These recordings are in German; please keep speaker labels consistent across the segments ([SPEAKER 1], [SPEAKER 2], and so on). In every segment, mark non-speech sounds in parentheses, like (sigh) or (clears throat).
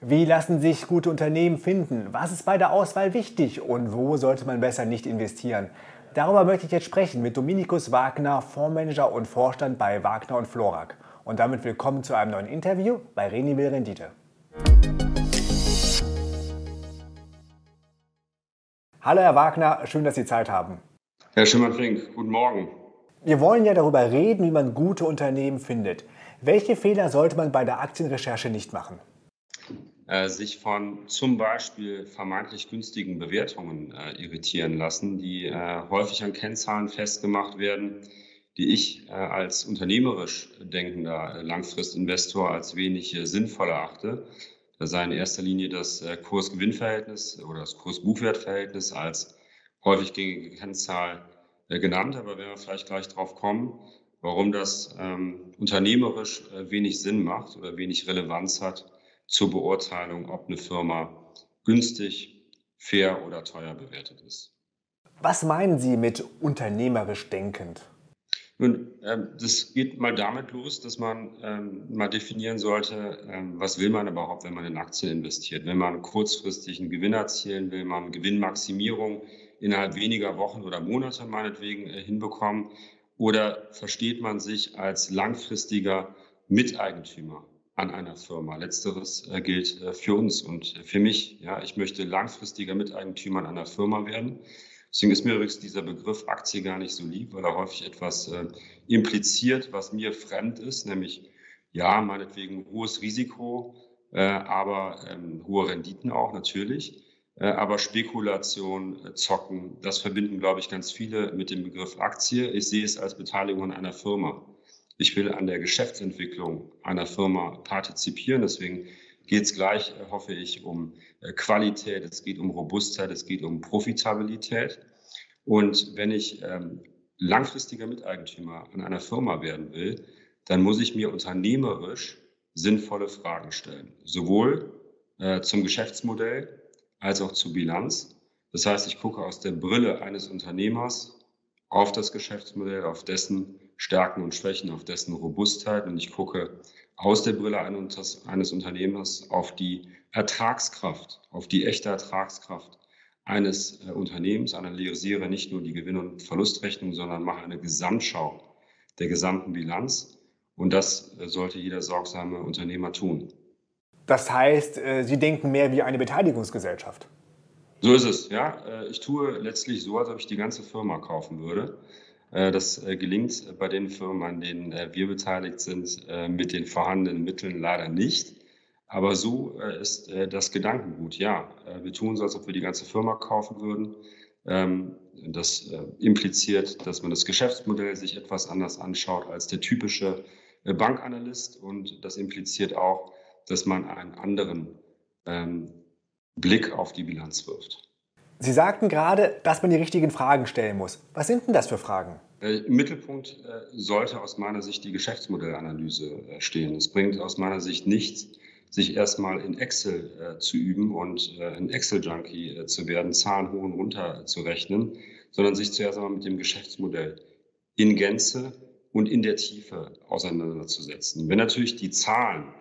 [SPEAKER 1] Wie lassen sich gute Unternehmen finden? Was ist bei der Auswahl wichtig und wo sollte man besser nicht investieren? Darüber möchte ich jetzt sprechen mit Dominikus Wagner, Fondsmanager und Vorstand bei Wagner und Florak. Und damit willkommen zu einem neuen Interview bei Reni will Rendite. Hallo Herr Wagner, schön, dass Sie Zeit haben.
[SPEAKER 2] Herr Schimmann-Fink, guten Morgen.
[SPEAKER 1] Wir wollen ja darüber reden, wie man gute Unternehmen findet. Welche Fehler sollte man bei der Aktienrecherche nicht machen?
[SPEAKER 2] Äh, sich von zum Beispiel vermeintlich günstigen Bewertungen äh, irritieren lassen, die äh, häufig an Kennzahlen festgemacht werden, die ich äh, als unternehmerisch denkender Langfristinvestor als wenig äh, sinnvoll erachte. Da sei in erster Linie das äh, Kurs-Gewinn-Verhältnis oder das Kurs-Buchwert-Verhältnis als häufig gängige Kennzahl genannt. Aber wenn wir vielleicht gleich drauf kommen, warum das ähm, unternehmerisch wenig Sinn macht oder wenig Relevanz hat, zur Beurteilung, ob eine Firma günstig, fair oder teuer bewertet ist.
[SPEAKER 1] Was meinen Sie mit unternehmerisch denkend?
[SPEAKER 2] Nun, ähm, das geht mal damit los, dass man ähm, mal definieren sollte, ähm, was will man überhaupt, wenn man in Aktien investiert. Wenn man kurzfristig einen Gewinn erzielen will, man Gewinnmaximierung innerhalb weniger Wochen oder Monate meinetwegen äh, hinbekommen, oder versteht man sich als langfristiger Miteigentümer an einer Firma. Letzteres äh, gilt äh, für uns und für mich. Ja, ich möchte langfristiger Miteigentümer an einer Firma werden. Deswegen ist mir übrigens dieser Begriff Aktie gar nicht so lieb, weil er häufig etwas äh, impliziert, was mir fremd ist, nämlich ja, meinetwegen hohes Risiko, äh, aber ähm, hohe Renditen auch natürlich. Äh, aber Spekulation, äh, Zocken, das verbinden, glaube ich, ganz viele mit dem Begriff Aktie. Ich sehe es als Beteiligung an einer Firma. Ich will an der Geschäftsentwicklung einer Firma partizipieren. Deswegen geht es gleich, äh, hoffe ich, um äh, Qualität, es geht um Robustheit, es geht um Profitabilität. Und wenn ich ähm, langfristiger Miteigentümer an einer Firma werden will, dann muss ich mir unternehmerisch sinnvolle Fragen stellen. Sowohl äh, zum Geschäftsmodell als auch zur Bilanz. Das heißt, ich gucke aus der Brille eines Unternehmers auf das Geschäftsmodell, auf dessen Stärken und Schwächen, auf dessen Robustheit. Und ich gucke aus der Brille eines Unternehmers auf die Ertragskraft, auf die echte Ertragskraft eines äh, Unternehmens, analysiere nicht nur die Gewinn- und Verlustrechnung, sondern mache eine Gesamtschau der gesamten Bilanz. Und das äh, sollte jeder sorgsame Unternehmer tun.
[SPEAKER 1] Das heißt, äh, Sie denken mehr wie eine Beteiligungsgesellschaft.
[SPEAKER 2] So ist es, ja. Ich tue letztlich so, als ob ich die ganze Firma kaufen würde. Äh, das äh, gelingt bei den Firmen, an denen äh, wir beteiligt sind, mit den vorhandenen Mitteln leider nicht. Aber so ist das Gedankengut. Ja, wir tun so, als ob wir die ganze Firma kaufen würden. Ähm, das impliziert, dass man das Geschäftsmodell sich etwas anders anschaut als der typische Bankanalyst. Und das impliziert auch, dass man einen anderen ähm, Blick auf die Bilanz wirft.
[SPEAKER 1] Sie sagten gerade, dass man die richtigen Fragen stellen muss. Was sind denn das für Fragen?
[SPEAKER 2] Äh, Im Mittelpunkt äh, sollte aus meiner Sicht die Geschäftsmodellanalyse äh, stehen. Es bringt aus meiner Sicht nichts, sich erstmal in Excel zu üben und ein Excel-Junkie zu werden, Zahlen hoch und runter zu rechnen, sondern sich zuerst einmal mit dem Geschäftsmodell in Gänze und in der Tiefe auseinanderzusetzen. Wenn natürlich die Zahlen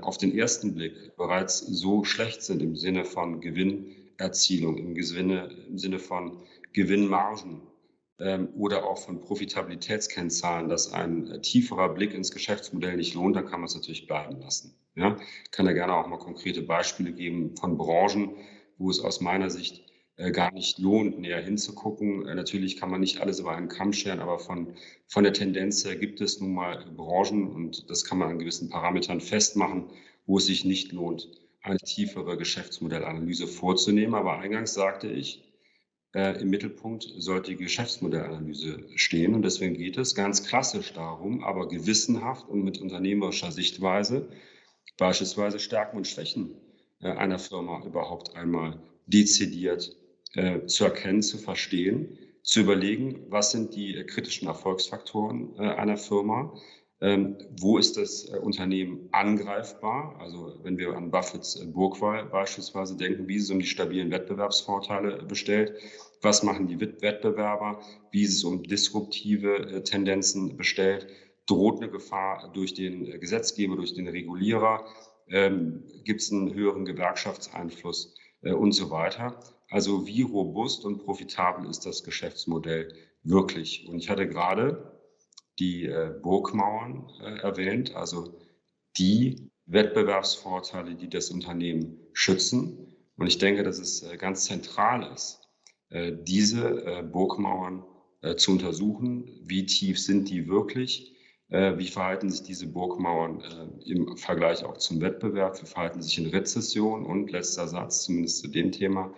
[SPEAKER 2] auf den ersten Blick bereits so schlecht sind im Sinne von Gewinn, Erzielung im Sinne, im Sinne von Gewinnmargen ähm, oder auch von Profitabilitätskennzahlen, dass ein äh, tieferer Blick ins Geschäftsmodell nicht lohnt, dann kann man es natürlich bleiben lassen. Ja? Ich kann da gerne auch mal konkrete Beispiele geben von Branchen, wo es aus meiner Sicht äh, gar nicht lohnt, näher hinzugucken. Äh, natürlich kann man nicht alles über einen Kamm scheren, aber von, von der Tendenz her gibt es nun mal Branchen und das kann man an gewissen Parametern festmachen, wo es sich nicht lohnt, eine tiefere Geschäftsmodellanalyse vorzunehmen. Aber eingangs sagte ich, äh, im Mittelpunkt sollte die Geschäftsmodellanalyse stehen. Und deswegen geht es ganz klassisch darum, aber gewissenhaft und mit unternehmerischer Sichtweise, beispielsweise Stärken und Schwächen äh, einer Firma überhaupt einmal dezidiert äh, zu erkennen, zu verstehen, zu überlegen, was sind die kritischen Erfolgsfaktoren äh, einer Firma, wo ist das äh, Unternehmen angreifbar? Also wenn wir an Buffetts äh, Burgwahl beispielsweise denken, wie ist es um die stabilen Wettbewerbsvorteile bestellt? Was machen die Wettbewerber? Wie ist es um disruptive äh, Tendenzen bestellt? Droht eine Gefahr durch den Gesetzgeber, durch den Regulierer? Ähm, Gibt es einen höheren Gewerkschaftseinfluss äh, und so weiter? Also wie robust und profitabel ist das Geschäftsmodell wirklich? Und ich hatte gerade die äh, Burgmauern äh, erwähnt, also die Wettbewerbsvorteile, die das Unternehmen schützen. Und ich denke, dass es äh, ganz zentral ist, äh, diese äh, Burgmauern zu untersuchen. Wie tief sind die wirklich? Wie verhalten sich diese Burgmauern im Vergleich auch zum Wettbewerb? Wie verhalten sich in Rezession? Und letzter Satz, zumindest zu dem Thema.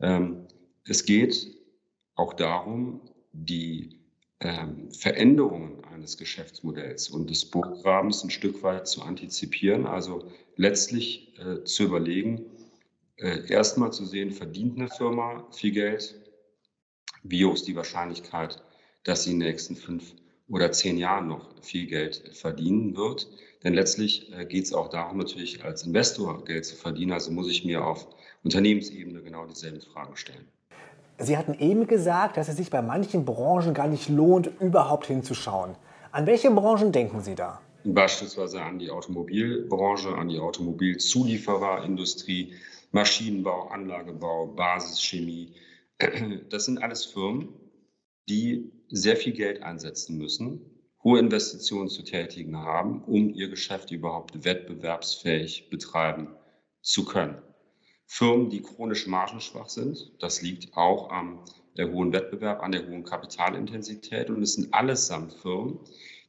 [SPEAKER 2] Ähm, es geht auch darum, die ähm, Veränderungen eines Geschäftsmodells und des Burggrabens ein Stück weit zu antizipieren. Also letztlich zu überlegen, äh, erstmal zu sehen, verdient eine Firma viel Geld? Wie hoch ist die Wahrscheinlichkeit, dass sie in den nächsten fünf oder zehn Jahren noch viel Geld verdienen wird? Denn letztlich äh, geht es auch darum, natürlich als Investor Geld zu verdienen. Also muss ich mir auf Unternehmensebene genau dieselben Fragen stellen.
[SPEAKER 1] Sie hatten eben gesagt, dass es sich bei manchen Branchen gar nicht lohnt, überhaupt hinzuschauen. An welche Branchen denken Sie da?
[SPEAKER 2] Beispielsweise an die Automobilbranche, an die Automobilzuliefererindustrie, Maschinenbau, Anlagebau, Basischemie. (clears throat) Das sind alles Firmen, die sehr viel Geld einsetzen müssen, hohe Investitionen zu tätigen haben, um ihr Geschäft überhaupt wettbewerbsfähig betreiben zu können. Firmen, die chronisch margenschwach sind, das liegt auch am der hohen Wettbewerb, an der hohen Kapitalintensität und es sind allesamt Firmen,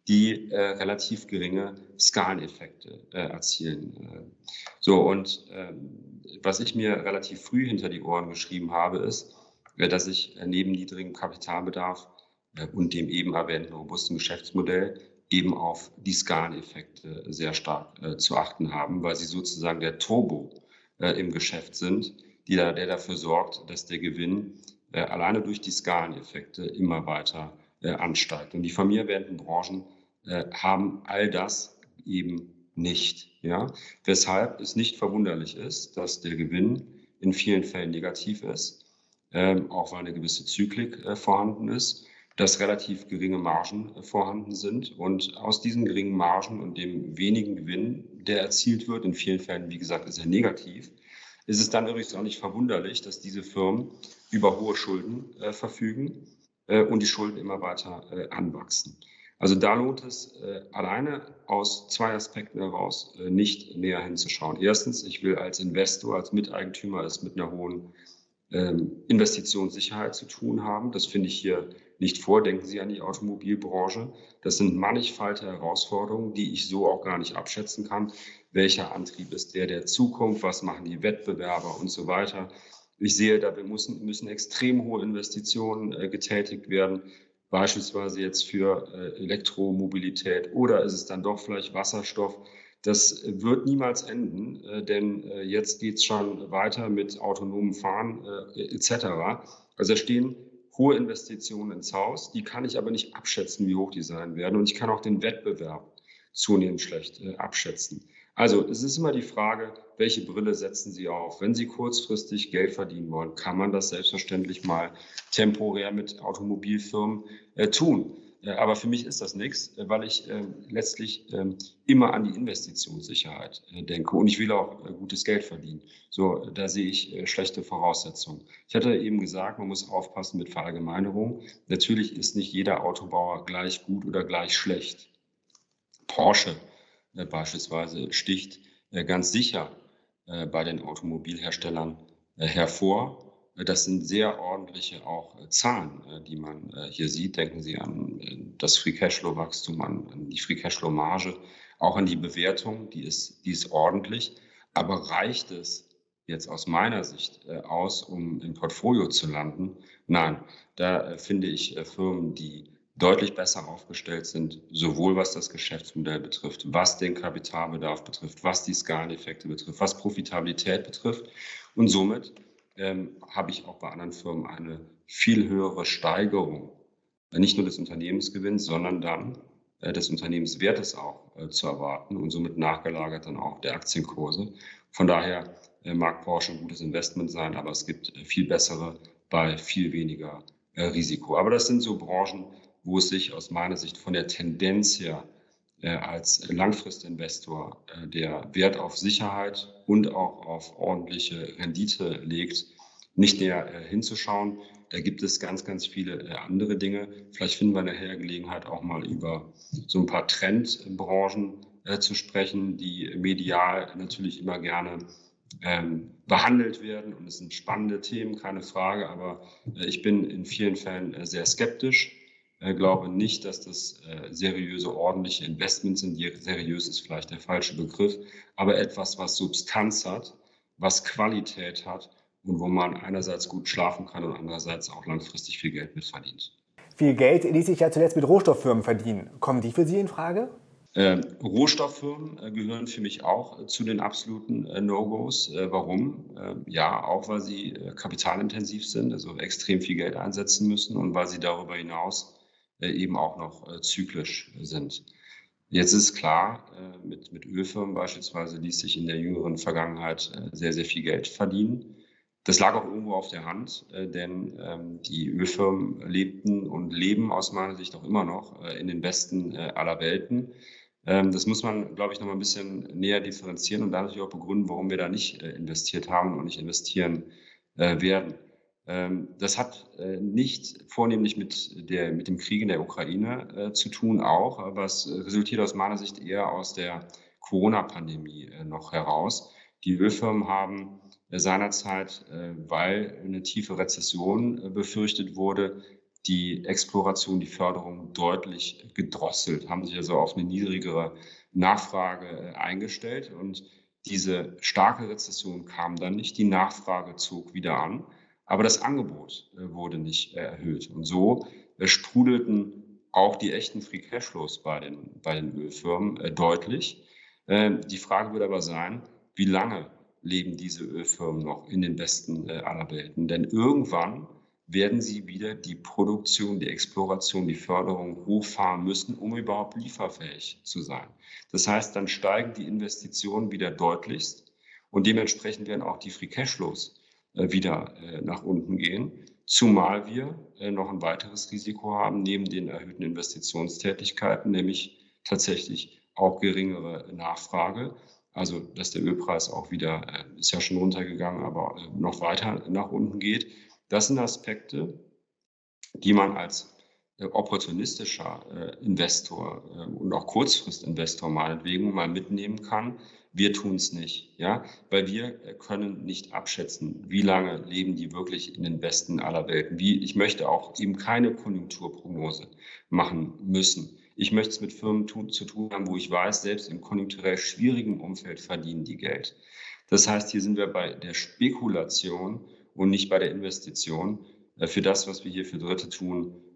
[SPEAKER 2] die äh, relativ geringe Skaleneffekte äh, erzielen. Äh, so, und ähm, was ich mir relativ früh hinter die Ohren geschrieben habe, ist, äh, dass ich äh, neben niedrigem Kapitalbedarf äh, und dem eben erwähnten robusten Geschäftsmodell eben auf die Skaleneffekte sehr stark äh, zu achten haben, weil sie sozusagen der Turbo äh, im Geschäft sind, die da, der dafür sorgt, dass der Gewinn äh, alleine durch die Skaleneffekte immer weiter ansteigt. Und die von mir erwähnten Branchen äh, haben all das eben nicht. Ja? Weshalb es nicht verwunderlich ist, dass der Gewinn in vielen Fällen negativ ist, ähm, auch weil eine gewisse Zyklik äh, vorhanden ist, dass relativ geringe Margen äh, vorhanden sind. Und aus diesen geringen Margen und dem wenigen Gewinn, der erzielt wird, in vielen Fällen, wie gesagt, ist er negativ, ist es dann übrigens auch nicht verwunderlich, dass diese Firmen über hohe Schulden äh, verfügen äh, und die Schulden immer weiter äh, anwachsen. Also da lohnt es äh, alleine aus zwei Aspekten heraus äh, nicht näher hinzuschauen. Erstens, ich will als Investor, als Miteigentümer es mit einer hohen ähm, Investitionssicherheit zu tun haben. Das finde ich hier nicht vor. Denken Sie an die Automobilbranche. Das sind mannigfaltige Herausforderungen, die ich so auch gar nicht abschätzen kann. Welcher Antrieb ist der der Zukunft? Was machen die Wettbewerber und so weiter? Ich sehe, da müssen, müssen extrem hohe Investitionen äh, getätigt werden beispielsweise jetzt für äh, Elektromobilität oder ist es dann doch vielleicht Wasserstoff? Das wird niemals enden, äh, denn äh, jetzt geht es schon weiter mit autonomem Fahren etc. Also da stehen hohe Investitionen ins Haus, die kann ich aber nicht abschätzen, wie hoch die sein werden und ich kann auch den Wettbewerb zunehmend schlecht abschätzen. Also es ist immer die Frage, welche Brille setzen Sie auf? Wenn Sie kurzfristig Geld verdienen wollen, kann man das selbstverständlich mal temporär mit Automobilfirmen äh, tun. Äh, aber für mich ist das nichts, äh, weil ich äh, letztlich ähm, immer an die Investitionssicherheit denke und ich will auch gutes Geld verdienen. So, da sehe ich schlechte Voraussetzungen. Ich hatte eben gesagt, man muss aufpassen mit Verallgemeinerung. Natürlich ist nicht jeder Autobauer gleich gut oder gleich schlecht. Porsche beispielsweise sticht ganz sicher bei den Automobilherstellern hervor. Das sind sehr ordentliche auch Zahlen, die man hier sieht. Denken Sie an das Free Cashflow Wachstum, an die Free Cashflow Marge, auch an die Bewertung, die ist, die ist ordentlich. Aber reicht es jetzt aus meiner Sicht aus, um im Portfolio zu landen? Nein, da finde ich Firmen, die deutlich besser aufgestellt sind, sowohl was das Geschäftsmodell betrifft, was den Kapitalbedarf betrifft, was die Skaleneffekte betrifft, was Profitabilität betrifft. Und somit ähm, habe ich auch bei anderen Firmen eine viel höhere Steigerung, äh, nicht nur des Unternehmensgewinns, sondern dann äh, des Unternehmenswertes auch äh, zu erwarten und somit nachgelagert dann auch der Aktienkurse. Von daher äh, mag Porsche ein gutes Investment sein, aber es gibt äh, viel bessere bei viel weniger äh, Risiko. Aber das sind so Branchen, wo es sich aus meiner Sicht von der Tendenz her als Langfristinvestor, äh, der Wert auf Sicherheit und auch auf ordentliche Rendite legt, nicht näher äh, hinzuschauen. Da gibt es ganz, ganz viele andere Dinge. Vielleicht finden wir nachher Gelegenheit, auch mal über so ein paar Trendbranchen zu sprechen, die medial natürlich immer gerne ähm, behandelt werden. Und es sind spannende Themen, keine Frage. Aber ich bin in vielen Fällen sehr skeptisch äh, glaube nicht, dass das äh, seriöse, ordentliche Investments sind. Seriös ist vielleicht der falsche Begriff, aber etwas, was Substanz hat, was Qualität hat und wo man einerseits gut schlafen kann und andererseits auch langfristig viel Geld mit verdient.
[SPEAKER 1] Viel Geld ließ sich ja zuletzt mit Rohstofffirmen verdienen. Kommen die für Sie in Frage?
[SPEAKER 2] Äh, Rohstofffirmen äh, gehören für mich auch äh, zu den absoluten äh, No-Gos. warum? ja, auch weil sie kapitalintensiv sind, also extrem viel Geld einsetzen müssen und weil sie darüber hinaus eben auch noch äh, zyklisch sind. Jetzt ist klar, äh, mit, mit Ölfirmen beispielsweise ließ sich in der jüngeren Vergangenheit sehr, sehr viel Geld verdienen. Das lag auch irgendwo auf der Hand, denn ähm, die Ölfirmen lebten und leben aus meiner Sicht auch immer noch in den besten aller Welten. Ähm, das muss man, glaube ich, noch mal ein bisschen näher differenzieren und dadurch auch begründen, warum wir da nicht investiert haben und nicht investieren werden. Ähm, das hat äh, nicht vornehmlich mit, der, mit dem Krieg in der Ukraine äh, zu tun, auch, aber es resultiert aus meiner Sicht eher aus der Corona-Pandemie äh, noch heraus. Die Ölfirmen haben seinerzeit, weil eine tiefe Rezession befürchtet wurde, die Exploration, die Förderung deutlich gedrosselt, haben sich also auf eine niedrigere Nachfrage eingestellt und diese starke Rezession kam dann nicht, die Nachfrage zog wieder an. Aber das Angebot äh, wurde nicht äh, erhöht. Und so äh, sprudelten auch die echten Free Cashflows bei den, bei den Ölfirmen deutlich. Die Frage wird aber sein, wie lange leben diese Ölfirmen noch in den besten aller Welten? Denn irgendwann werden sie wieder die Produktion, die Exploration, die Förderung hochfahren müssen, um überhaupt lieferfähig zu sein. Das heißt, dann steigen die Investitionen wieder deutlichst und dementsprechend werden auch die Free Cashflows wieder äh, nach unten gehen. Zumal wir äh, noch ein weiteres Risiko haben, neben den erhöhten Investitionstätigkeiten, nämlich tatsächlich auch geringere Nachfrage. Also, dass der Ölpreis auch wieder, ist ja schon runtergegangen, aber noch weiter nach unten geht. Das sind Aspekte, die man als opportunistischer Investor und auch Kurzfristinvestor meinetwegen mal mitnehmen kann, wir tun es nicht, ja, weil wir können nicht abschätzen, wie lange leben die wirklich in den besten aller Welten. Wie, ich möchte auch eben keine Konjunkturprognose machen müssen. Ich möchte es mit Firmen tun, zu tun haben, wo ich weiß, selbst im konjunkturell schwierigen Umfeld verdienen die Geld. Das heißt, hier sind wir bei der Spekulation und nicht bei der Investition. Äh, für das, was wir hier für Dritte tun, äh,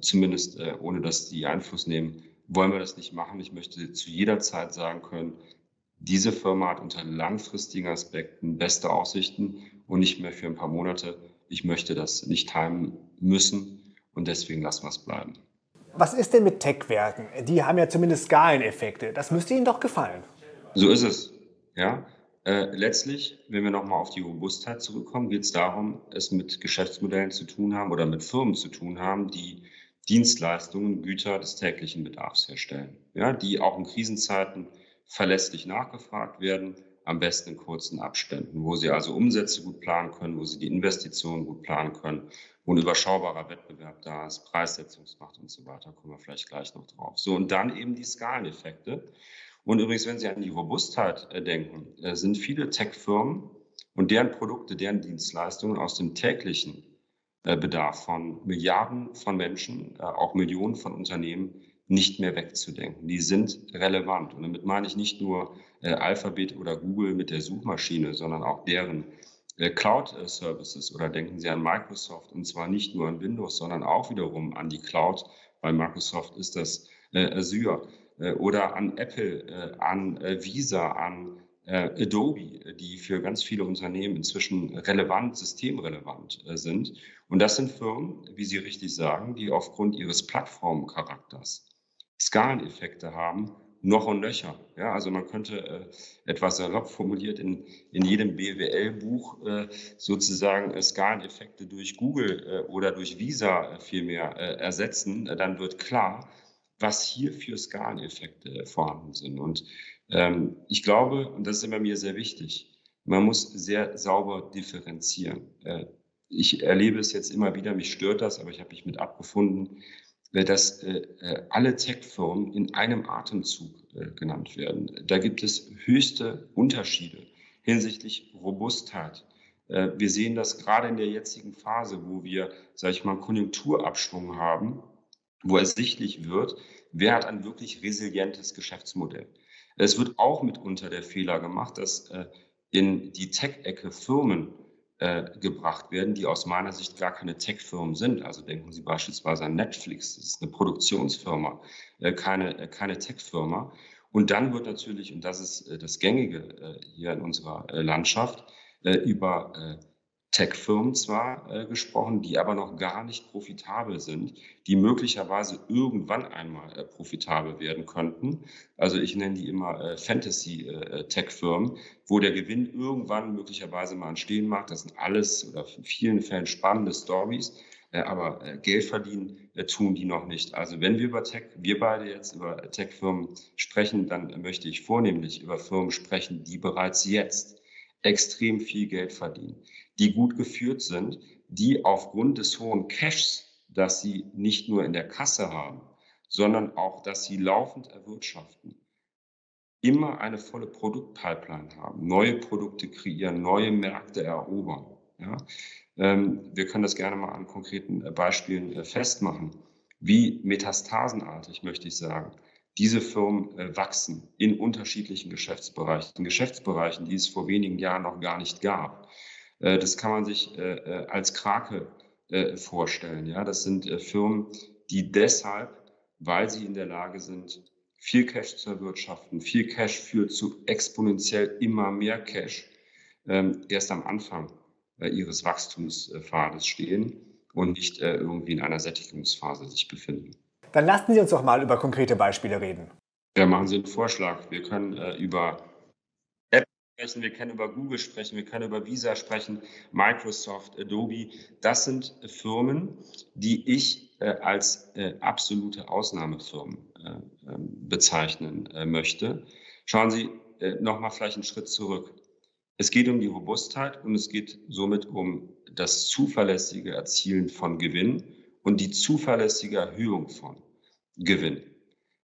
[SPEAKER 2] zumindest äh, ohne dass die Einfluss nehmen, wollen wir das nicht machen. Ich möchte zu jeder Zeit sagen können, diese Firma hat unter langfristigen Aspekten beste Aussichten und nicht mehr für ein paar Monate. Ich möchte das nicht timen müssen und deswegen lassen wir es bleiben.
[SPEAKER 1] Was ist denn mit Tech-Werten? Die haben ja zumindest Skaleneffekte. Das müsste Ihnen doch gefallen.
[SPEAKER 2] So ist es. Ja. Äh, letztlich, wenn wir nochmal auf die Robustheit zurückkommen, geht es darum, es mit Geschäftsmodellen zu tun haben oder mit Firmen zu tun haben, die Dienstleistungen, Güter des täglichen Bedarfs herstellen. Ja, die auch in Krisenzeiten verlässlich nachgefragt werden, am besten in kurzen Abständen, wo sie also Umsätze gut planen können, wo sie die Investitionen gut planen können, wo ein überschaubarer Wettbewerb da ist, Preissetzungsmacht und so weiter, kommen wir vielleicht gleich noch drauf. So, und dann eben die Skaleneffekte. Und übrigens, wenn Sie an die Robustheit äh, denken, äh, sind viele Tech-Firmen und deren Produkte, deren Dienstleistungen aus dem täglichen äh, Bedarf von Milliarden von Menschen, auch Millionen von Unternehmen nicht mehr wegzudenken. Die sind relevant. Und damit meine ich nicht nur Alphabet oder Google mit der Suchmaschine, sondern auch deren Cloud-Services. Oder denken Sie an Microsoft und zwar nicht nur an Windows, sondern auch wiederum an die Cloud. Bei Microsoft ist das Azure. Äh, oder an Apple, äh, an äh, Visa, an Adobe, die für ganz viele Unternehmen inzwischen relevant, systemrelevant sind. Und das sind Firmen, wie Sie richtig sagen, die aufgrund ihres Plattformcharakters Skaleneffekte haben, noch und nöcher. Ja, also man könnte etwas salopp formuliert in, in jedem BWL-Buch sozusagen Skaleneffekte durch Google oder durch Visa vielmehr ersetzen. dann wird klar, was hier für Skaleneffekte vorhanden sind. Und ähm, ich glaube, und das ist bei mir sehr wichtig, man muss sehr sauber differenzieren. Äh, ich erlebe es jetzt immer wieder, mich stört das, aber ich habe mich mit abgefunden, dass äh, äh, alle Tech-Firmen in einem Atemzug äh, genannt werden. Da gibt es höchste Unterschiede hinsichtlich Robustheit. Äh, wir sehen das gerade in der jetzigen Phase, wo wir, sage ich mal, Konjunkturabschwung haben, wo ersichtlich wird, wer hat ein wirklich resilientes Geschäftsmodell. Es wird auch mitunter der Fehler gemacht, dass äh, in die Tech-Ecke Firmen äh, gebracht werden, die aus meiner Sicht gar keine Tech-Firmen sind. Also denken Sie beispielsweise an Netflix, das ist eine Produktionsfirma, äh, keine, äh, keine Tech-Firma. Und dann wird natürlich, und das ist äh, das Gängige äh, hier in unserer Landschaft, über Tech-Firmen zwar äh, gesprochen, die aber noch gar nicht profitabel sind, die möglicherweise irgendwann einmal äh, profitabel werden könnten. Also ich nenne die immer äh, Fantasy-Tech-Firmen, wo der Gewinn irgendwann möglicherweise mal entstehen mag. Das sind alles oder in vielen Fällen spannende Stories. Äh, aber äh, Geld verdienen äh, tun die noch nicht. Also wenn wir über Tech, wir beide jetzt über Tech-Firmen sprechen, dann möchte ich vornehmlich über Firmen sprechen, die bereits jetzt extrem viel Geld verdienen die gut geführt sind, die aufgrund des hohen Cashs, das sie nicht nur in der Kasse haben, sondern auch, dass sie laufend erwirtschaften, immer eine volle Produktpipeline haben, neue Produkte kreieren, neue Märkte erobern. Ja? Ähm, wir können das gerne mal an konkreten äh, Beispielen äh, festmachen. Wie metastasenartig, möchte ich sagen, diese Firmen äh, wachsen in unterschiedlichen Geschäftsbereichen, Geschäftsbereichen, die es vor wenigen Jahren noch gar nicht gab. Äh, das kann man sich äh, äh, als Krake vorstellen. Ja, das sind Firmen, die deshalb, weil sie in der Lage sind, viel Cash zu erwirtschaften, viel Cash führt zu exponentiell immer mehr Cash, ähm, erst am Anfang ihres Wachstumspfades stehen und nicht irgendwie in einer Sättigungsphase sich befinden.
[SPEAKER 1] Dann lassen Sie uns doch mal über konkrete Beispiele reden.
[SPEAKER 2] Ja, machen Sie einen Vorschlag. Wir können über sprechen, wir können über Google sprechen, wir können über Visa sprechen, Microsoft, Adobe. Das sind Firmen, die ich äh, als äh, absolute Ausnahmefirmen äh, ähm, bezeichnen äh, möchte. Schauen Sie äh, nochmal vielleicht einen Schritt zurück. Es geht um die Robustheit und es geht somit um das zuverlässige Erzielen von Gewinn und die zuverlässige Erhöhung von Gewinn.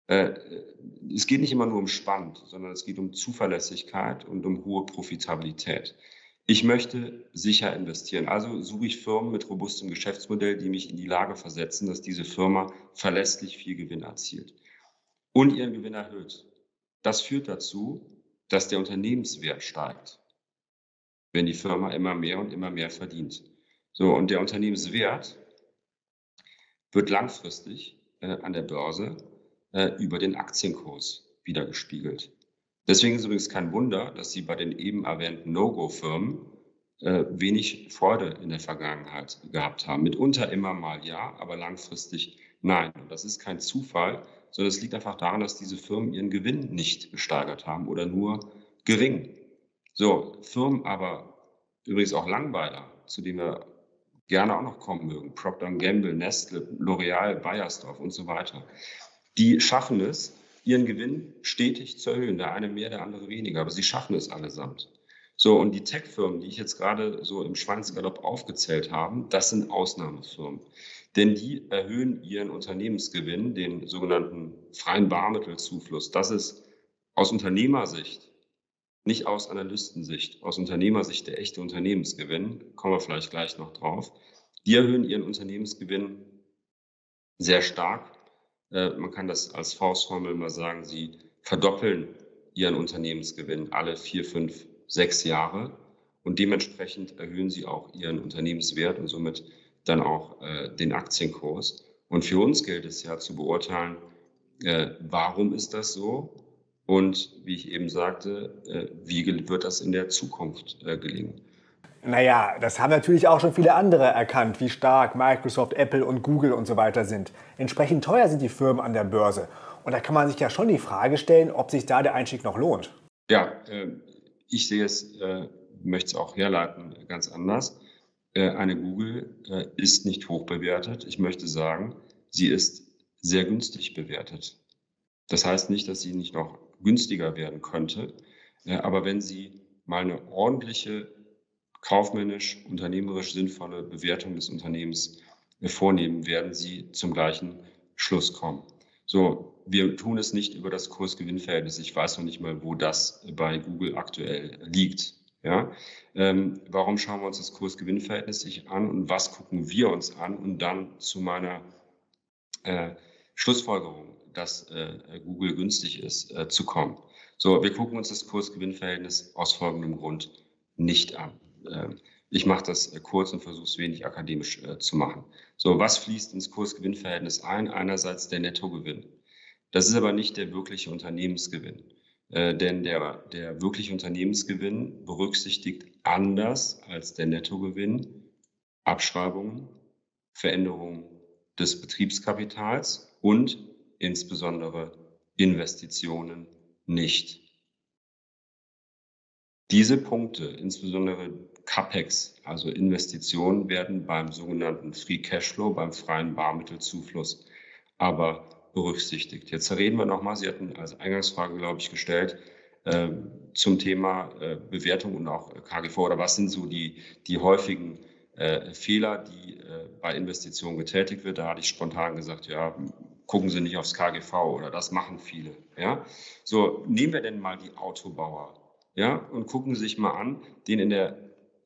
[SPEAKER 2] Äh, es geht nicht immer nur um Spannend, sondern es geht um Zuverlässigkeit und um hohe Profitabilität. Ich möchte sicher investieren. Also suche ich Firmen mit robustem Geschäftsmodell, die mich in die Lage versetzen, dass diese Firma verlässlich viel Gewinn erzielt und ihren Gewinn erhöht. Das führt dazu, dass der Unternehmenswert steigt, wenn die Firma immer mehr und immer mehr verdient. So, und der Unternehmenswert wird langfristig äh, an der Börse äh, über den Aktienkurs wiedergespiegelt. Deswegen ist übrigens kein Wunder, dass Sie bei den eben erwähnten No-Go-Firmen äh, wenig Freude in der Vergangenheit gehabt haben. Mitunter immer mal ja, aber langfristig nein. Und das ist kein Zufall, sondern es liegt einfach daran, dass diese Firmen ihren Gewinn nicht gesteigert haben oder nur gering. So, Firmen aber übrigens auch Langweiler, zu denen wir gerne auch noch kommen mögen, Procter Gamble, Nestle, L'Oreal, Bayersdorf und so weiter die schaffen es, ihren Gewinn stetig zu erhöhen. Der eine mehr, der andere weniger, aber sie schaffen es allesamt. So, und die Tech-Firmen, die ich jetzt gerade so im Schweinsgalopp aufgezählt habe, das sind Ausnahmefirmen. Denn die erhöhen ihren Unternehmensgewinn, den sogenannten freien Barmittelzufluss. Das ist aus Unternehmersicht, nicht aus Analystensicht, aus Unternehmersicht der echte Unternehmensgewinn, kommen wir vielleicht gleich noch drauf. Die erhöhen ihren Unternehmensgewinn sehr stark äh, man kann das als Faustformel mal sagen, sie verdoppeln ihren Unternehmensgewinn alle vier, fünf, sechs Jahre und dementsprechend erhöhen sie auch ihren Unternehmenswert und somit dann auch äh, den Aktienkurs. Und für uns gilt es ja zu beurteilen, äh, warum ist das so und wie ich eben sagte, äh, wie wird das in der Zukunft äh, gelingen.
[SPEAKER 1] Naja, das haben natürlich auch schon viele andere erkannt, wie stark Microsoft, Apple und Google und so weiter sind. Entsprechend teuer sind die Firmen an der Börse. Und da kann man sich ja schon die Frage stellen, ob sich da der Einstieg noch lohnt.
[SPEAKER 2] Ja, äh, ich sehe es, äh, möchte es auch herleiten, ganz anders. Äh, eine Google ist nicht hoch bewertet. Ich möchte sagen, sie ist sehr günstig bewertet. Das heißt nicht, dass sie nicht noch günstiger werden könnte, aber wenn Sie mal eine ordentliche, kaufmännisch, unternehmerisch sinnvolle Bewertung des Unternehmens vornehmen, werden Sie zum gleichen Schluss kommen. So, wir tun es nicht über das Kurs-Gewinn-Verhältnis. Ich weiß noch nicht mal, wo das bei Google aktuell liegt. Ja? Ähm, warum schauen wir uns das Kurs-Gewinn-Verhältnis sich an und was gucken wir uns an und dann zu meiner äh, Schlussfolgerung, dass äh, Google günstig ist, äh, zu kommen. So, wir gucken uns das Kurs-Gewinn-Verhältnis aus folgendem Grund nicht an. Ähm, ich mache das äh, kurz und versuche es wenig akademisch äh, zu machen. So, was fließt ins Kurs-Gewinn-Verhältnis ein? Einerseits der Nettogewinn. Das ist aber nicht der wirkliche Unternehmensgewinn. Äh, denn der, der wirkliche Unternehmensgewinn berücksichtigt anders als der Nettogewinn Abschreibungen, Veränderungen des Betriebskapitals und insbesondere Investitionen nicht. Diese Punkte, insbesondere CAPEX, also Investitionen, werden beim sogenannten Free Cashflow, beim freien Barmittelzufluss, aber berücksichtigt. Jetzt reden wir nochmal, Sie hatten als Eingangsfrage, glaube ich, gestellt, äh, zum Thema äh, Bewertung und auch KGV oder was sind so die, die häufigen äh, Fehler, die äh, bei Investitionen getätigt wird. Da hatte ich spontan gesagt, ja, gucken Sie nicht aufs KGV oder das machen viele. Ja? So, nehmen wir denn mal die Autobauer ja, und gucken Sie sich mal an, den in, der,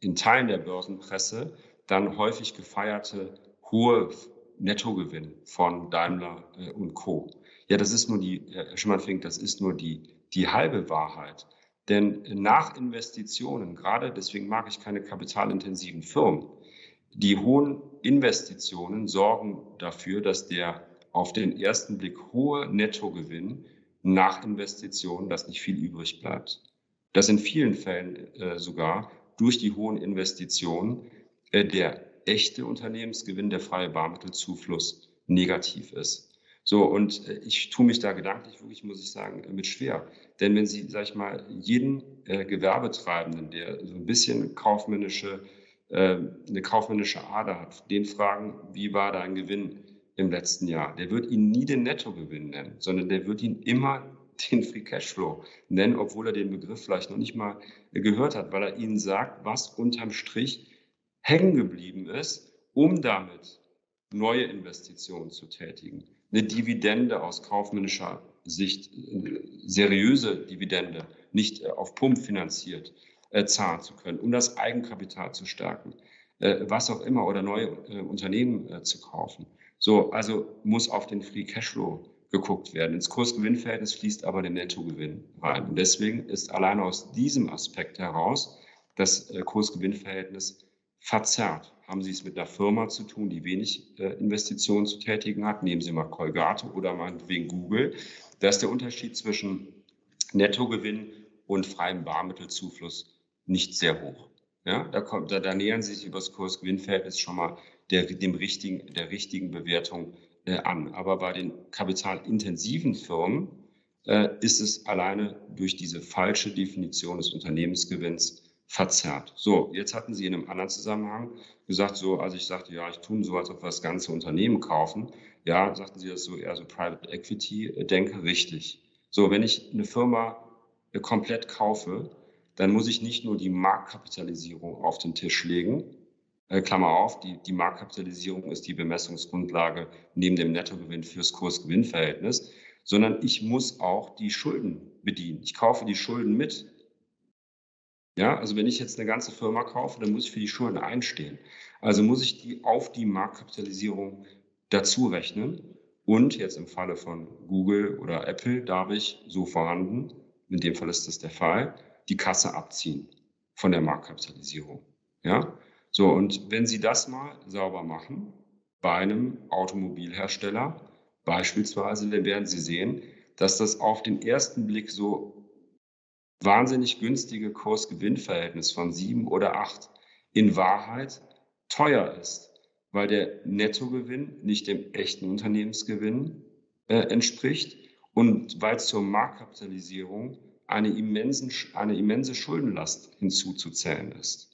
[SPEAKER 2] in Teilen der Börsenpresse dann häufig gefeierte hohe Nettogewinn von Daimler äh, und Co. Ja, das ist nur die, Herr Schimmerfink, das ist nur die, die halbe Wahrheit. Denn nach Investitionen, gerade deswegen mag ich keine kapitalintensiven Firmen, die hohen Investitionen sorgen dafür, dass der auf den ersten Blick hohe Nettogewinn nach Investitionen, dass nicht viel übrig bleibt. Dass in vielen Fällen äh, sogar durch die hohen Investitionen äh, der echte Unternehmensgewinn, der freie Barmittelzufluss negativ ist. So, und äh, ich tue mich da gedanklich wirklich, muss ich sagen, mit schwer. Denn wenn Sie, sag ich mal, jeden äh, Gewerbetreibenden, der so ein bisschen kaufmännische, äh, eine kaufmännische Ader hat, den fragen, wie war dein Gewinn im letzten Jahr, der wird Ihnen nie den Nettogewinn nennen, sondern der wird Ihnen immer den Free Cashflow nennen, obwohl er den Begriff vielleicht noch nicht mal gehört hat, weil er Ihnen sagt, was unterm Strich hängen geblieben ist, um damit neue Investitionen zu tätigen. Eine Dividende aus kaufmännischer Sicht, seriöse Dividende, nicht äh, auf Pump finanziert, äh, zahlen zu können, um das Eigenkapital zu stärken, äh, was auch immer, oder neue Unternehmen zu kaufen. So, also muss auf den Free Cashflow geguckt werden. Ins Kursgewinnverhältnis fließt aber der Nettogewinn rein. Und deswegen ist allein aus diesem Aspekt heraus das Kursgewinnverhältnis verzerrt. Haben Sie es mit einer Firma zu tun, die wenig äh, Investitionen zu tätigen hat? Nehmen Sie mal Colgate oder meinetwegen Google. Da ist der Unterschied zwischen Nettogewinn und freiem Barmittelzufluss nicht sehr hoch. Ja, da, kommt, da, da nähern Sie sich über das Kursgewinnverhältnis schon mal der, dem richtigen, der richtigen Bewertung äh, an. Aber bei den kapitalintensiven Firmen äh, ist es alleine durch diese falsche Definition des Unternehmensgewinns verzerrt. So, jetzt hatten Sie in einem anderen Zusammenhang gesagt, so, als ich sagte, ja, ich tue so, als ob wir das ganze Unternehmen kaufen. Ja, sagten Sie das so eher so Private Equity äh, denke, richtig. So, wenn ich eine Firma äh, komplett kaufe, dann muss ich nicht nur die Marktkapitalisierung auf den Tisch legen, äh, Klammer auf, die, die Marktkapitalisierung ist die Bemessungsgrundlage neben dem Nettogewinn fürs Kursgewinnverhältnis, sondern ich muss auch die Schulden bedienen. Ich kaufe die Schulden mit. Ja, also wenn ich jetzt eine ganze Firma kaufe, dann muss ich für die Schulden einstehen. Also muss ich die auf die Marktkapitalisierung dazu rechnen. Und jetzt im Falle von Google oder Apple darf ich so vorhanden, in dem Fall ist das der Fall, die Kasse abziehen von der Marktkapitalisierung. Ja, so und wenn Sie das mal sauber machen bei einem Automobilhersteller beispielsweise, dann werden Sie sehen, dass das auf den ersten Blick so wahnsinnig günstige Kurs-Gewinn-Verhältnis von sieben oder acht in Wahrheit teuer ist, weil der Nettogewinn nicht dem echten Unternehmensgewinn äh, entspricht und weil zur Marktkapitalisierung eine, immensen, eine immense Schuldenlast hinzuzuzählen ist.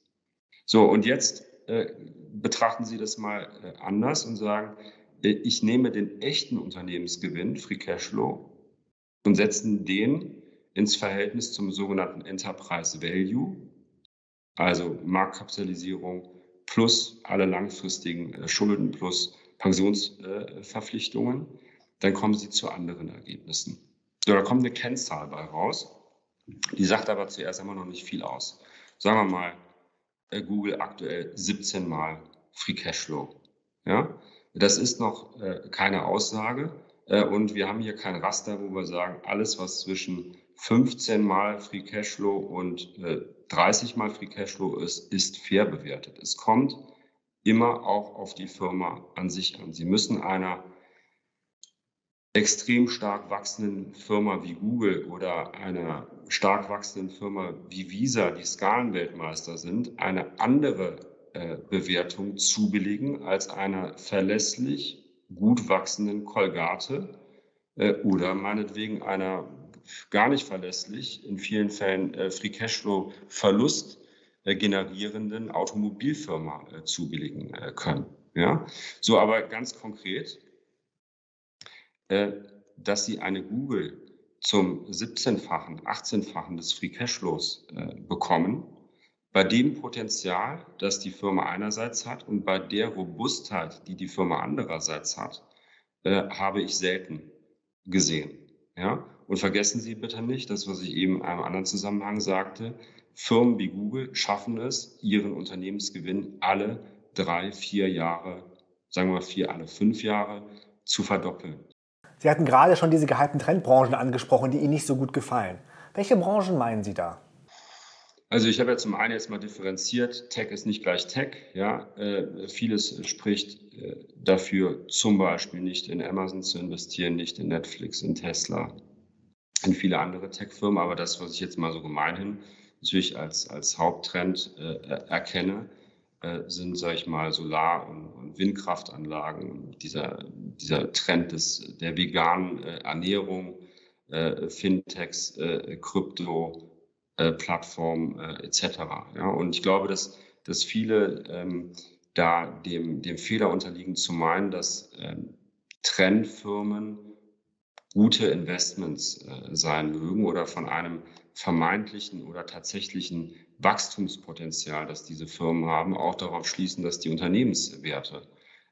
[SPEAKER 2] So, und jetzt äh, betrachten Sie das mal äh, anders und sagen, ich nehme den echten Unternehmensgewinn, Free Cashflow, und setze den ins Verhältnis zum sogenannten Enterprise Value, also Marktkapitalisierung plus alle langfristigen äh, Schulden plus Pensionsverpflichtungen, dann kommen Sie zu anderen Ergebnissen. So, da kommt eine Kennzahl bei raus, die sagt aber zuerst einmal noch nicht viel aus. Sagen wir mal, äh, Google aktuell 17 Mal Free Cashflow. Ja? Das ist noch äh, keine Aussage. Äh, und wir haben hier kein Raster, wo wir sagen, alles, was zwischen 15 Mal Free Cashflow und äh, 30 Mal Free Cashflow ist, ist fair bewertet. Es kommt immer auch auf die Firma an sich an. Sie müssen einer extrem stark wachsenden Firma wie Google oder einer stark wachsenden Firma wie Visa, die Skalenweltmeister sind, eine andere äh, Bewertung zubelegen als einer verlässlich gut wachsenden Kolgate äh, oder meinetwegen einer gar nicht verlässlich, in vielen Fällen äh, Free Cashflow Verlust äh, generierenden Automobilfirma äh, zubilligen äh, können. Ja? So, aber ganz konkret, dass Sie eine Google zum 17-fachen, 18-fachen des Free Cashflows äh, bekommen, bei dem Potenzial, das die Firma einerseits hat und bei der Robustheit, die die Firma andererseits hat, äh, habe ich selten gesehen. Ja? Und vergessen Sie bitte nicht, das, was ich eben in einem anderen Zusammenhang sagte, Firmen wie Google schaffen es, ihren Unternehmensgewinn alle drei, vier Jahre, sagen wir mal vier, alle fünf Jahre zu verdoppeln.
[SPEAKER 1] Sie hatten gerade schon diese gehypten Trendbranchen angesprochen, die Ihnen nicht so gut gefallen. Welche Branchen meinen Sie da?
[SPEAKER 2] Also ich habe ja zum einen jetzt mal differenziert, Tech ist nicht gleich Tech. Ja, äh, vieles spricht äh, dafür, zum Beispiel nicht in Amazon zu investieren, nicht in Netflix, in Tesla, in viele andere Tech-Firmen. Aber das, was ich jetzt mal so gemeinhin natürlich als, als Haupttrend äh, erkenne, sind, sage ich mal, Solar- und, Windkraftanlagen. Dieser, dieser Trend des, der veganen äh, Ernährung, äh, Fintechs, äh, Krypto, äh, Plattformen etc. Ja? Und ich glaube, dass, dass viele ähm, da dem, dem Fehler unterliegen, zu meinen, dass ähm, Trendfirmen gute Investments äh, sein mögen oder von einem vermeintlichen oder tatsächlichen Wachstumspotenzial, das diese Firmen haben, auch darauf schließen, dass die Unternehmenswerte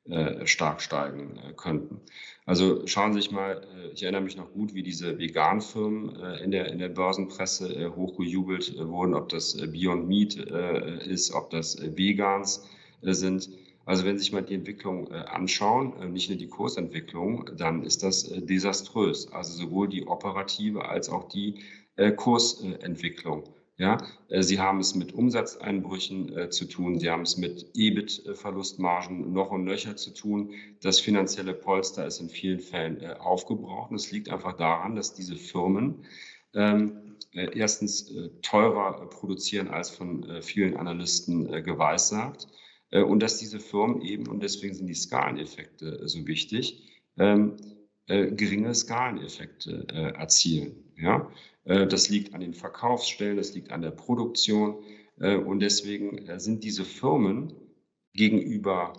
[SPEAKER 2] äh, stark steigen äh, könnten. Also schauen Sie sich mal, äh, ich erinnere mich noch gut, wie diese Vegan-Firmen in, der, in der Börsenpresse hochgejubelt wurden, ob das Beyond Meat ist, ob das Vegans sind. Also wenn Sie sich mal die Entwicklung anschauen, nicht nur die Kursentwicklung, dann ist das desaströs. Also sowohl die operative als auch die Kursentwicklung. Ja, äh, Sie haben es mit Umsatzeinbrüchen äh, zu tun, Sie haben es mit EBIT-Verlustmargen noch und nöcher zu tun. Das finanzielle Polster ist in vielen Fällen aufgebraucht. Und es liegt einfach daran, dass diese Firmen ähm, erstens teurer produzieren als von vielen Analysten geweissagt äh, und dass diese Firmen eben, und deswegen sind die Skaleneffekte äh, so wichtig, ähm, äh, geringe Skaleneffekte erzielen. Ja? Das liegt an den Verkaufsstellen, das liegt an der Produktion. und deswegen sind diese Firmen gegenüber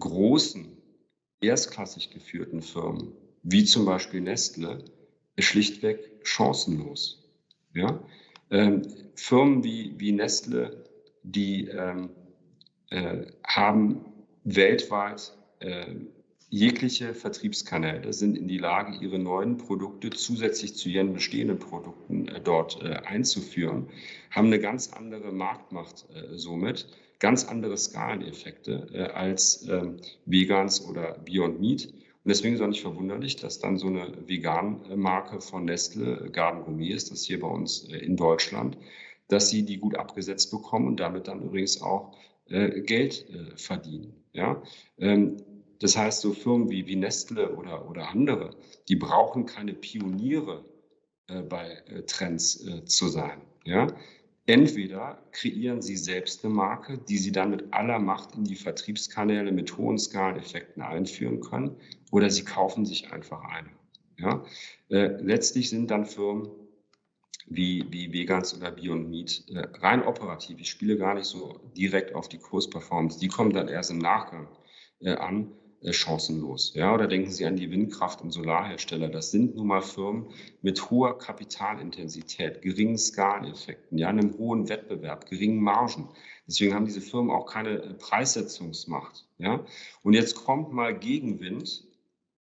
[SPEAKER 2] großen, erstklassig geführten Firmen, wie zum Beispiel Nestle, schlichtweg chancenlos. Ja? Ähm, Firmen wie, wie Nestle, die ähm, äh, haben weltweit äh, jegliche Vertriebskanäle, sind in die Lage, ihre neuen Produkte zusätzlich zu ihren bestehenden Produkten äh, dort äh, einzuführen, haben eine ganz andere Marktmacht äh, somit, ganz andere Skaleneffekte als ähm, Vegans oder Beyond Meat. Und deswegen ist es auch nicht verwunderlich, dass dann so eine Vegan-Marke von Nestle, Garden Gourmet ist das hier bei uns in Deutschland, dass sie die gut abgesetzt bekommen und damit dann übrigens auch Geld verdienen. Ja? Das heißt, so Firmen wie, wie Nestle oder, oder andere, die brauchen keine Pioniere äh, bei äh, Trends äh, zu sein. Ja? Entweder kreieren sie selbst eine Marke, die sie dann mit aller Macht in die Vertriebskanäle mit hohen Skaleneffekten einführen können, oder sie kaufen sich einfach eine. Ja? Äh, letztlich sind dann Firmen wie, wie Vegans oder Beyond Meat äh, rein operativ. Ich spiele gar nicht so direkt auf die Kursperformance. Die kommen dann erst im Nachgang äh, an. Äh, chancenlos. Ja, oder denken Sie an die Windkraft- und Solarhersteller. Das sind nun mal Firmen mit hoher Kapitalintensität, geringen Skaleneffekten, ja, einem hohen Wettbewerb, geringen Margen. Deswegen haben diese Firmen auch keine äh, Preissetzungsmacht. Ja, und jetzt kommt mal Gegenwind.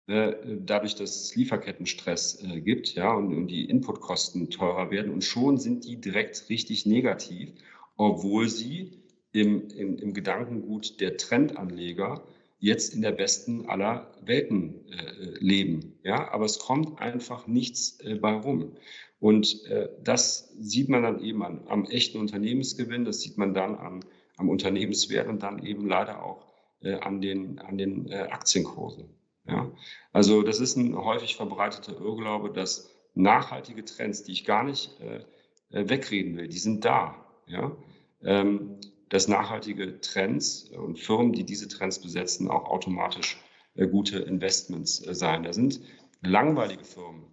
[SPEAKER 2] Äh, dadurch, dass es Lieferkettenstress gibt, ja, und, die Inputkosten teurer werden und schon sind die direkt richtig negativ, obwohl sie im, im, im Gedankengut der Trendanleger jetzt in der besten aller Welten äh, leben. Ja, aber es kommt einfach nichts äh, bei rum. Und äh, das sieht man dann eben an, am echten Unternehmensgewinn, das sieht man dann an, am Unternehmenswert und dann eben leider auch äh, an den, an den äh, Aktienkursen. Ja? Also das ist ein häufig verbreiteter Irrglaube, dass nachhaltige Trends, die ich gar nicht äh, wegreden will, die sind da. Ja? Ähm, dass nachhaltige Trends und Firmen, die diese Trends besetzen, auch automatisch äh, gute Investments äh, sein. Da sind langweilige Firmen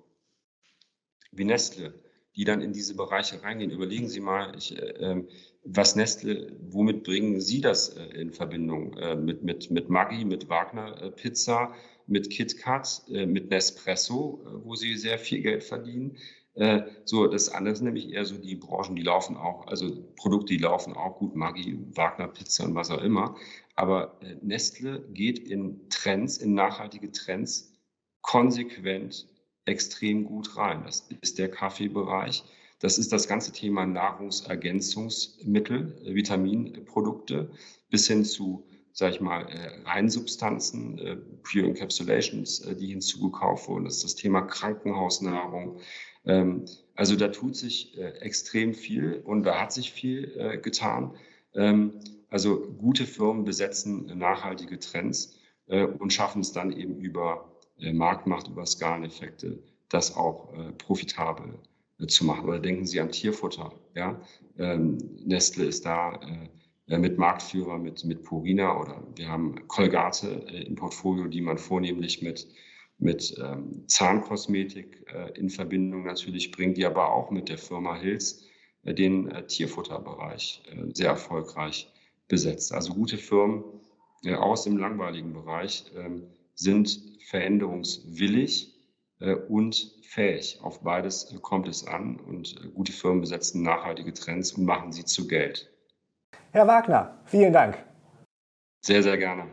[SPEAKER 2] wie Nestle, die dann in diese Bereiche reingehen. Überlegen Sie mal, ich, äh, ähm, was Nestle, womit bringen Sie das äh, in Verbindung? Äh, mit, mit, mit Maggi, mit Wagner äh, Pizza, mit KitKat, mit Nespresso, wo Sie sehr viel Geld verdienen. Äh, so, das andere sind nämlich eher so die Branchen, die laufen auch, also Produkte, die laufen auch gut, Maggi, Wagner, Pizza und was auch immer. Aber äh, Nestle geht in Trends, in nachhaltige Trends konsequent extrem gut rein. Das ist der Kaffeebereich. Das ist das ganze Thema Nahrungsergänzungsmittel, Vitaminprodukte bis hin zu, sag ich mal, Reinsubstanzen, Pure Encapsulations, die hinzugekauft wurden. Das ist das Thema Krankenhausnahrung, ähm, also da tut sich äh, extrem viel und da hat sich viel äh, getan. Ähm, also gute Firmen besetzen nachhaltige Trends äh, und schaffen es dann eben über Marktmacht, über Skaleneffekte, das auch profitabel zu machen. Oder denken Sie an Tierfutter. Ja? Ähm, Nestle ist da mit Marktführer, mit, mit Purina oder wir haben Colgate im Portfolio, die man vornehmlich mit mit ähm, Zahnkosmetik äh, in Verbindung natürlich bringt, die aber auch mit der Firma Hills äh, den äh, Tierfutterbereich äh, sehr erfolgreich besetzt. Also gute Firmen äh, aus dem langweiligen Bereich ähm, sind veränderungswillig äh, und fähig. Auf beides kommt es an und gute Firmen besetzen nachhaltige Trends und machen sie zu Geld.
[SPEAKER 1] Herr Wagner, vielen Dank.
[SPEAKER 2] Sehr, sehr gerne.